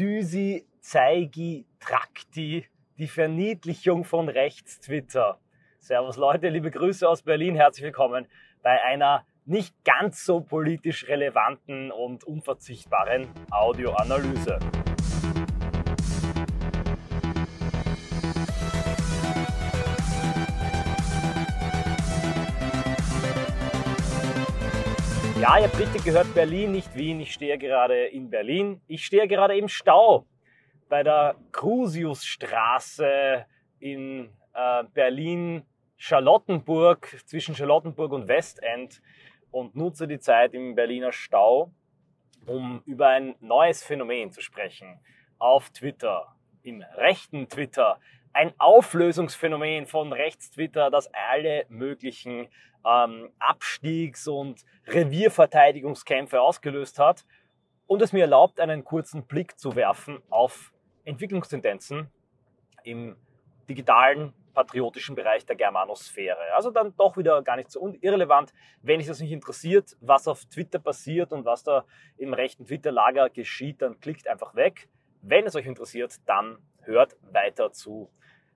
Düsi Zeigi Trakti, die Verniedlichung von Rechts-Twitter. Servus Leute, liebe Grüße aus Berlin, herzlich willkommen bei einer nicht ganz so politisch relevanten und unverzichtbaren Audioanalyse. Ja, ihr habt richtig gehört, Berlin, nicht Wien. Ich stehe gerade in Berlin. Ich stehe gerade im Stau bei der Crusiusstraße in äh, Berlin-Charlottenburg, zwischen Charlottenburg und Westend und nutze die Zeit im Berliner Stau, um über ein neues Phänomen zu sprechen. Auf Twitter, im rechten Twitter, ein Auflösungsphänomen von Rechtstwitter, das alle möglichen ähm, Abstiegs- und Revierverteidigungskämpfe ausgelöst hat und es mir erlaubt, einen kurzen Blick zu werfen auf Entwicklungstendenzen im digitalen patriotischen Bereich der Germanosphäre. Also dann doch wieder gar nicht so irrelevant. Wenn euch das nicht interessiert, was auf Twitter passiert und was da im rechten Twitter-Lager geschieht, dann klickt einfach weg. Wenn es euch interessiert, dann hört weiter zu.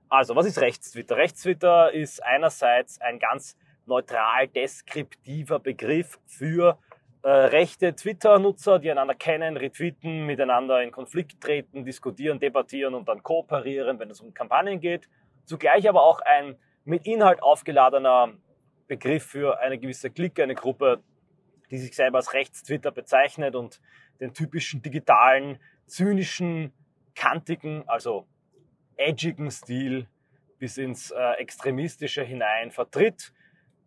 Also, was ist Rechtstwitter? Rechtstwitter ist einerseits ein ganz neutral deskriptiver Begriff für äh, rechte Twitter-Nutzer, die einander kennen, retweeten, miteinander in Konflikt treten, diskutieren, debattieren und dann kooperieren, wenn es um Kampagnen geht. Zugleich aber auch ein mit Inhalt aufgeladener Begriff für eine gewisse Clique, eine Gruppe, die sich selber als Rechtstwitter bezeichnet und den typischen digitalen, zynischen, kantigen, also edgigen Stil bis ins äh, Extremistische hinein vertritt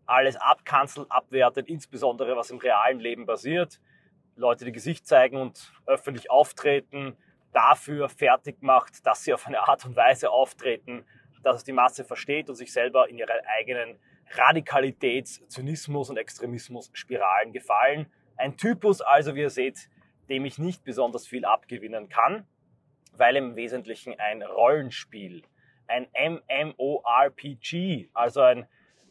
alles abkanzelt, abwertet, insbesondere was im realen Leben passiert. Leute, die Gesicht zeigen und öffentlich auftreten, dafür fertig macht, dass sie auf eine Art und Weise auftreten, dass es die Masse versteht und sich selber in ihre eigenen Radikalitäts-, Zynismus und Extremismus-Spiralen gefallen. Ein Typus also, wie ihr seht, dem ich nicht besonders viel abgewinnen kann, weil im Wesentlichen ein Rollenspiel, ein MMORPG, also ein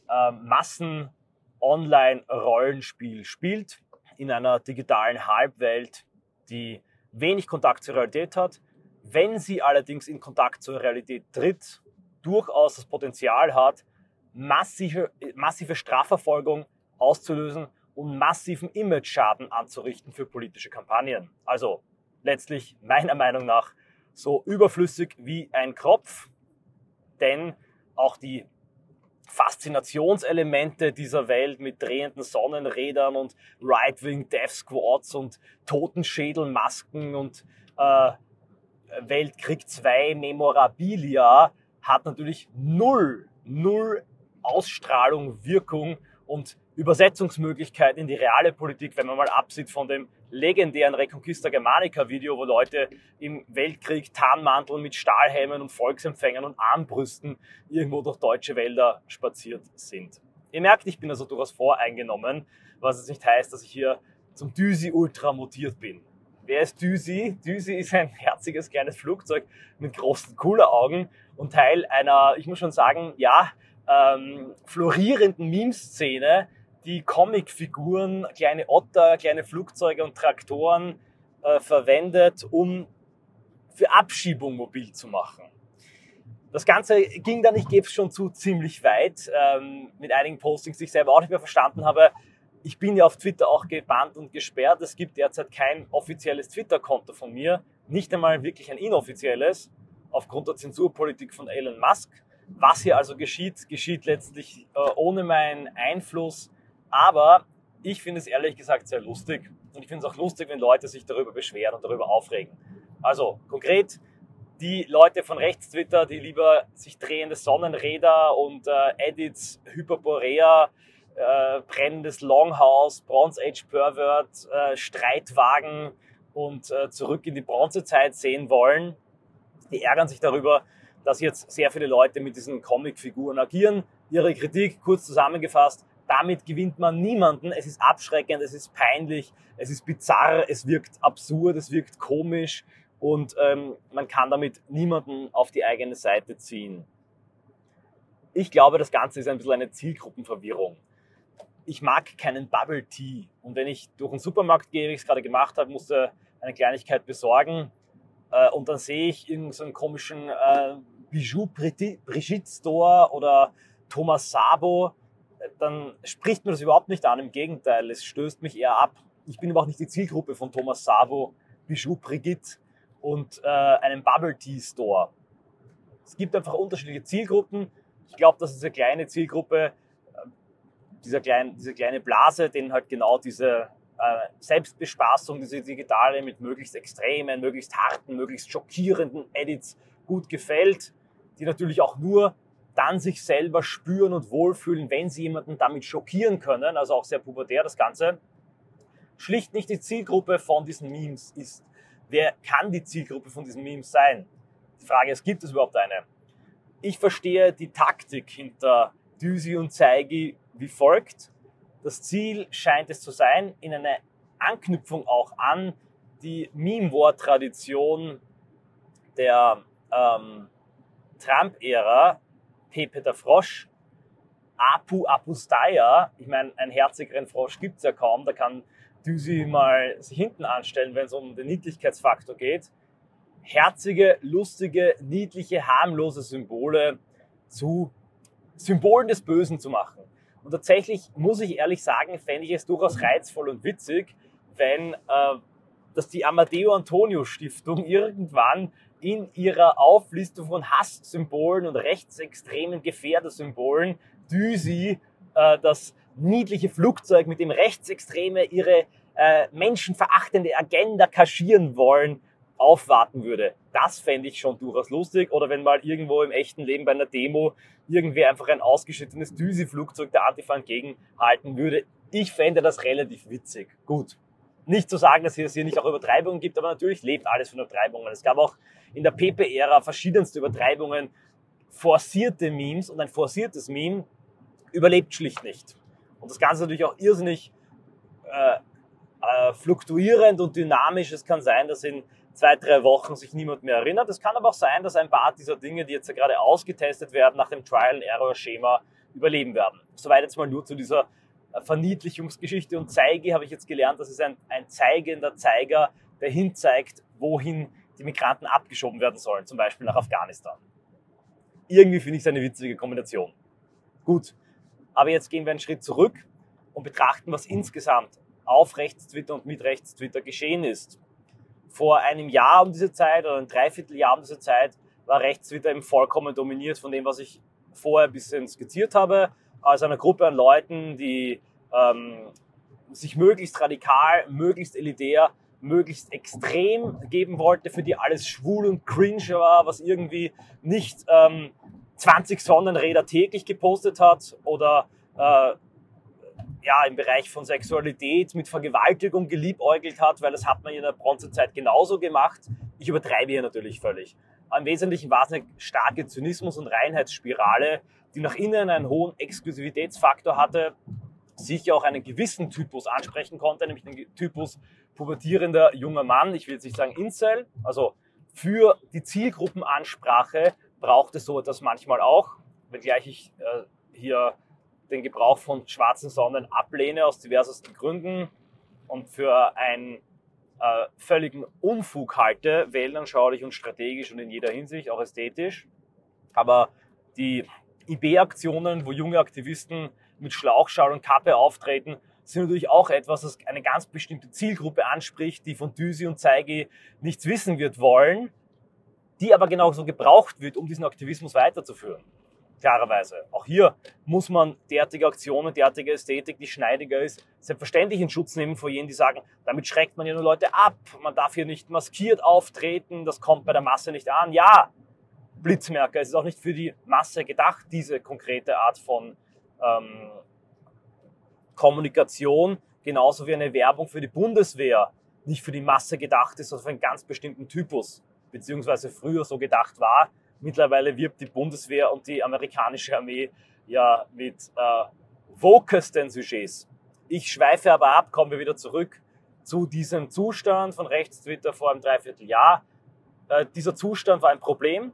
äh, Massen-Online-Rollenspiel spielt in einer digitalen Halbwelt, die wenig Kontakt zur Realität hat. Wenn sie allerdings in Kontakt zur Realität tritt, durchaus das Potenzial hat, massive, massive Strafverfolgung auszulösen und massiven Image-Schaden anzurichten für politische Kampagnen. Also letztlich meiner Meinung nach so überflüssig wie ein Kropf, denn auch die Faszinationselemente dieser Welt mit drehenden Sonnenrädern und Right-Wing Death Squads und Totenschädelmasken und äh, Weltkrieg 2 Memorabilia hat natürlich null, null Ausstrahlung, Wirkung und Übersetzungsmöglichkeit in die reale Politik, wenn man mal absieht von dem legendären Reconquista Germanica Video, wo Leute im Weltkrieg Tarnmantel mit Stahlhelmen und Volksempfängern und Armbrüsten irgendwo durch deutsche Wälder spaziert sind. Ihr merkt, ich bin also durchaus voreingenommen, was es nicht heißt, dass ich hier zum Düsi Ultra mutiert bin. Wer ist Düsi? Düsi ist ein herziges kleines Flugzeug mit großen Augen und Teil einer, ich muss schon sagen, ja, ähm, florierenden Meme-Szene, die Comicfiguren, kleine Otter, kleine Flugzeuge und Traktoren äh, verwendet, um für Abschiebung mobil zu machen. Das Ganze ging dann, ich gebe es schon zu, ziemlich weit, ähm, mit einigen Postings, die ich selber auch nicht mehr verstanden habe. Ich bin ja auf Twitter auch gebannt und gesperrt. Es gibt derzeit kein offizielles Twitter-Konto von mir, nicht einmal wirklich ein inoffizielles, aufgrund der Zensurpolitik von Elon Musk. Was hier also geschieht, geschieht letztlich äh, ohne meinen Einfluss aber ich finde es ehrlich gesagt sehr lustig. Und ich finde es auch lustig, wenn Leute sich darüber beschweren und darüber aufregen. Also konkret, die Leute von rechts Twitter, die lieber sich drehende Sonnenräder und äh, Edits Hyperborea, äh, brennendes Longhouse, Bronze Age Pervert, äh, Streitwagen und äh, zurück in die Bronzezeit sehen wollen, die ärgern sich darüber, dass jetzt sehr viele Leute mit diesen Comicfiguren agieren. Ihre Kritik, kurz zusammengefasst, damit gewinnt man niemanden. Es ist abschreckend, es ist peinlich, es ist bizarr, es wirkt absurd, es wirkt komisch und ähm, man kann damit niemanden auf die eigene Seite ziehen. Ich glaube, das Ganze ist ein bisschen eine Zielgruppenverwirrung. Ich mag keinen Bubble Tea und wenn ich durch einen Supermarkt gehe, wie ich es gerade gemacht habe, musste eine Kleinigkeit besorgen, äh, und dann sehe ich irgendeinen so komischen äh, Bijou Brigitte Store oder Thomas Sabo, äh, dann spricht mir das überhaupt nicht an. Im Gegenteil, es stößt mich eher ab. Ich bin aber auch nicht die Zielgruppe von Thomas Sabo, Bijou Brigitte und äh, einem Bubble Tea Store. Es gibt einfach unterschiedliche Zielgruppen. Ich glaube, dass diese kleine Zielgruppe, äh, dieser kleine, diese kleine Blase, denen halt genau diese äh, Selbstbespaßung, diese digitale mit möglichst extremen, möglichst harten, möglichst schockierenden Edits gut gefällt, die natürlich auch nur dann sich selber spüren und wohlfühlen, wenn sie jemanden damit schockieren können, also auch sehr pubertär das Ganze, schlicht nicht die Zielgruppe von diesen Memes ist. Wer kann die Zielgruppe von diesen Memes sein? Die Frage ist, gibt es überhaupt eine? Ich verstehe die Taktik hinter Düsi und Zeigi wie folgt. Das Ziel scheint es zu sein, in eine Anknüpfung auch an die Meme-Wort-Tradition der ähm, Trump-Ära, Pepe der Frosch, Apu Apustaya, ich meine, einen herzigeren Frosch gibt es ja kaum, da kann Düsi mal sich hinten anstellen, wenn es um den Niedlichkeitsfaktor geht. Herzige, lustige, niedliche, harmlose Symbole zu Symbolen des Bösen zu machen. Und tatsächlich muss ich ehrlich sagen, fände ich es durchaus reizvoll und witzig, wenn äh, dass die Amadeo Antonio Stiftung irgendwann in ihrer Auflistung von Hasssymbolen und rechtsextremen Gefährdesymbolen Düsi, äh, das niedliche Flugzeug, mit dem Rechtsextreme ihre äh, menschenverachtende Agenda kaschieren wollen, aufwarten würde. Das fände ich schon durchaus lustig. Oder wenn mal irgendwo im echten Leben bei einer Demo irgendwer einfach ein ausgeschnittenes Düsi-Flugzeug der Antifa entgegenhalten würde. Ich fände das relativ witzig. Gut. Nicht zu sagen, dass es hier nicht auch Übertreibungen gibt, aber natürlich lebt alles von Übertreibungen. Es gab auch in der PP-Ära verschiedenste Übertreibungen, forcierte Memes und ein forciertes Meme überlebt schlicht nicht. Und das Ganze natürlich auch irrsinnig äh, äh, fluktuierend und dynamisch. Es kann sein, dass in zwei, drei Wochen sich niemand mehr erinnert. Es kann aber auch sein, dass ein paar dieser Dinge, die jetzt ja gerade ausgetestet werden, nach dem Trial-and-Error-Schema überleben werden. Soweit jetzt mal nur zu dieser äh, Verniedlichungsgeschichte. Und Zeige habe ich jetzt gelernt, das ist ein, ein zeigender Zeiger, der hinzeigt, wohin die Migranten abgeschoben werden sollen, zum Beispiel nach Afghanistan. Irgendwie finde ich es eine witzige Kombination. Gut, aber jetzt gehen wir einen Schritt zurück und betrachten, was insgesamt auf Rechtstwitter und mit Rechtstwitter geschehen ist vor einem Jahr um diese Zeit oder ein Dreivierteljahr um diese Zeit war rechts wieder eben vollkommen dominiert von dem, was ich vorher ein bisschen skizziert habe. Also einer Gruppe an Leuten, die ähm, sich möglichst radikal, möglichst elitär, möglichst extrem geben wollte, für die alles schwul und cringe war, was irgendwie nicht ähm, 20 Sonnenräder täglich gepostet hat oder äh, ja, im Bereich von Sexualität mit Vergewaltigung geliebäugelt hat, weil das hat man in der Bronzezeit genauso gemacht. Ich übertreibe hier natürlich völlig. Im Wesentlichen war es eine starke Zynismus- und Reinheitsspirale, die nach innen einen hohen Exklusivitätsfaktor hatte, sicher auch einen gewissen Typus ansprechen konnte, nämlich den Typus pubertierender junger Mann, ich will jetzt nicht sagen Incel, also für die Zielgruppenansprache braucht es so etwas manchmal auch, wenngleich ich äh, hier den Gebrauch von schwarzen Sonnen ablehne aus diversesten Gründen und für einen äh, völligen Unfug halte, weltanschaulich und strategisch und in jeder Hinsicht, auch ästhetisch. Aber die IB-Aktionen, wo junge Aktivisten mit Schlauchschal und Kappe auftreten, sind natürlich auch etwas, das eine ganz bestimmte Zielgruppe anspricht, die von Düsi und Zeigi nichts wissen wird wollen, die aber genauso gebraucht wird, um diesen Aktivismus weiterzuführen klarerweise. Auch hier muss man derartige Aktionen, derartige Ästhetik, die schneidiger ist, selbstverständlich in Schutz nehmen vor jenen, die sagen, damit schreckt man ja nur Leute ab, man darf hier nicht maskiert auftreten, das kommt bei der Masse nicht an. Ja, Blitzmerker, es ist auch nicht für die Masse gedacht, diese konkrete Art von ähm, Kommunikation, genauso wie eine Werbung für die Bundeswehr nicht für die Masse gedacht ist, sondern für einen ganz bestimmten Typus, beziehungsweise früher so gedacht war, Mittlerweile wirbt die Bundeswehr und die amerikanische Armee ja mit äh, wokesten Sujets. Ich schweife aber ab, kommen wir wieder zurück zu diesem Zustand von Rechtstwitter vor einem Dreivierteljahr. Äh, dieser Zustand war ein Problem,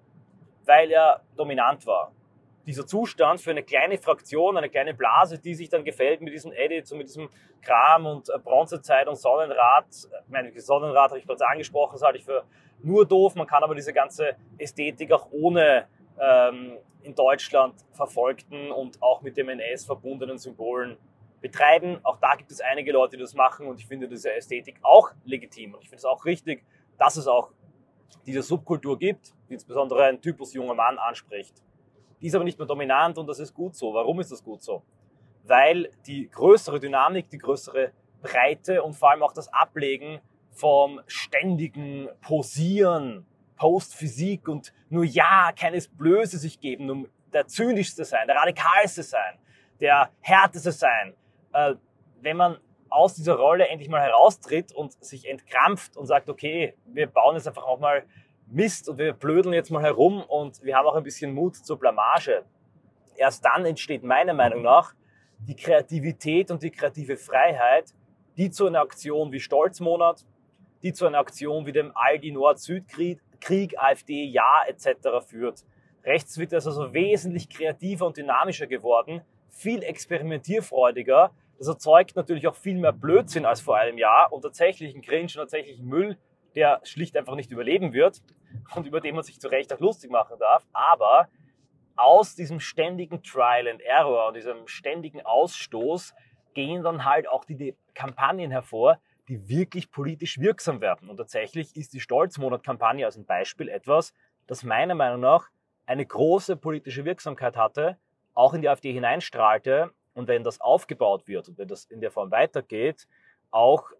weil er dominant war. Dieser Zustand für eine kleine Fraktion, eine kleine Blase, die sich dann gefällt mit diesen Edits und mit diesem Kram und äh, Bronzezeit und Sonnenrad. Ich meine, Sonnenrad habe ich bereits angesprochen, das halte ich für nur doof. Man kann aber diese ganze Ästhetik auch ohne ähm, in Deutschland verfolgten und auch mit dem NS verbundenen Symbolen betreiben. Auch da gibt es einige Leute, die das machen und ich finde diese Ästhetik auch legitim. Und ich finde es auch richtig, dass es auch diese Subkultur gibt, die insbesondere ein Typus junger Mann anspricht. Die ist aber nicht mehr dominant und das ist gut so. Warum ist das gut so? Weil die größere Dynamik, die größere Breite und vor allem auch das Ablegen vom ständigen Posieren, Postphysik und nur ja, keines Blöße sich geben, um der zynischste sein, der radikalste sein, der härteste sein. Äh, wenn man aus dieser Rolle endlich mal heraustritt und sich entkrampft und sagt, okay, wir bauen jetzt einfach auch mal Mist und wir blödeln jetzt mal herum und wir haben auch ein bisschen Mut zur Blamage. Erst dann entsteht meiner Meinung nach die Kreativität und die kreative Freiheit, die zu einer Aktion wie Stolzmonat, die zu einer Aktion wie dem Aldi Nord-Süd-Krieg, Krieg, AfD, Ja etc. führt. Rechtstwitter ist also wesentlich kreativer und dynamischer geworden, viel experimentierfreudiger. Das erzeugt natürlich auch viel mehr Blödsinn als vor einem Jahr und tatsächlichen Cringe und tatsächlichen Müll, der schlicht einfach nicht überleben wird und über den man sich zu Recht auch lustig machen darf. Aber aus diesem ständigen Trial and Error und diesem ständigen Ausstoß gehen dann halt auch die Kampagnen hervor, die wirklich politisch wirksam werden. Und tatsächlich ist die Stolzmonat-Kampagne als ein Beispiel etwas, das meiner Meinung nach eine große politische Wirksamkeit hatte, auch in die AfD hineinstrahlte und wenn das aufgebaut wird und wenn das in der Form weitergeht, auch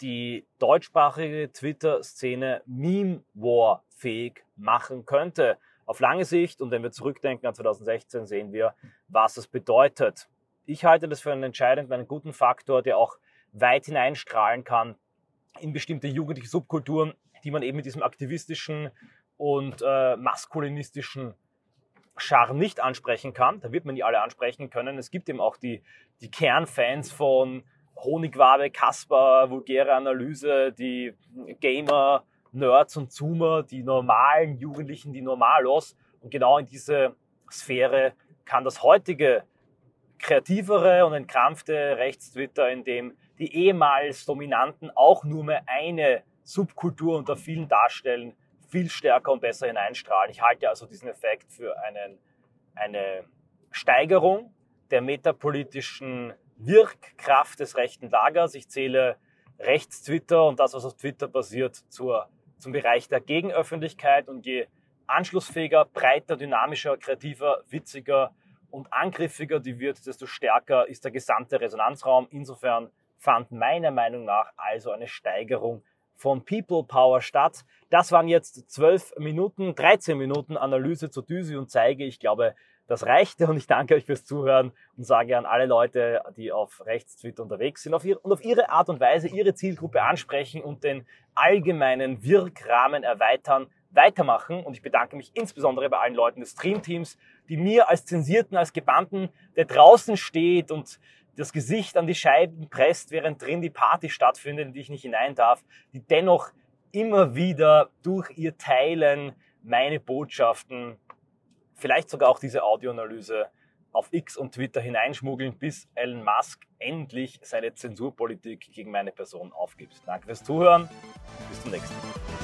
die deutschsprachige Twitter-Szene Meme-War-fähig machen könnte. Auf lange Sicht und wenn wir zurückdenken an 2016, sehen wir, was das bedeutet. Ich halte das für einen entscheidenden, einen guten Faktor, der auch weit hineinstrahlen kann in bestimmte jugendliche Subkulturen, die man eben mit diesem aktivistischen und äh, maskulinistischen Charme nicht ansprechen kann. Da wird man nie alle ansprechen können. Es gibt eben auch die, die Kernfans von Honigwabe, Kasper, vulgäre Analyse, die Gamer, Nerds und Zoomer, die normalen Jugendlichen, die Normalos. Und genau in diese Sphäre kann das heutige kreativere und entkrampfte Rechtstwitter, in dem die ehemals Dominanten auch nur mehr eine Subkultur unter vielen darstellen, viel stärker und besser hineinstrahlen. Ich halte also diesen Effekt für einen, eine Steigerung der metapolitischen Wirkkraft des rechten Lagers. Ich zähle Rechtstwitter und das, was auf Twitter passiert, zur, zum Bereich der Gegenöffentlichkeit. Und je anschlussfähiger, breiter, dynamischer, kreativer, witziger und angriffiger die wird, desto stärker ist der gesamte Resonanzraum. Insofern fand meiner Meinung nach also eine Steigerung von People Power statt. Das waren jetzt 12 Minuten, 13 Minuten Analyse zu Düse und Zeige. Ich glaube, das reichte und ich danke euch fürs Zuhören und sage an alle Leute, die auf Rechtstwitter unterwegs sind auf ihr, und auf ihre Art und Weise ihre Zielgruppe ansprechen und den allgemeinen Wirkrahmen erweitern, weitermachen. Und ich bedanke mich insbesondere bei allen Leuten des Streamteams, die mir als Zensierten, als Gebannten, der draußen steht und das Gesicht an die Scheiben presst, während drin die Party stattfindet, in die ich nicht hinein darf, die dennoch immer wieder durch ihr Teilen meine Botschaften, vielleicht sogar auch diese Audioanalyse auf X und Twitter hineinschmuggeln, bis Elon Musk endlich seine Zensurpolitik gegen meine Person aufgibt. Danke fürs Zuhören. Bis zum nächsten Mal.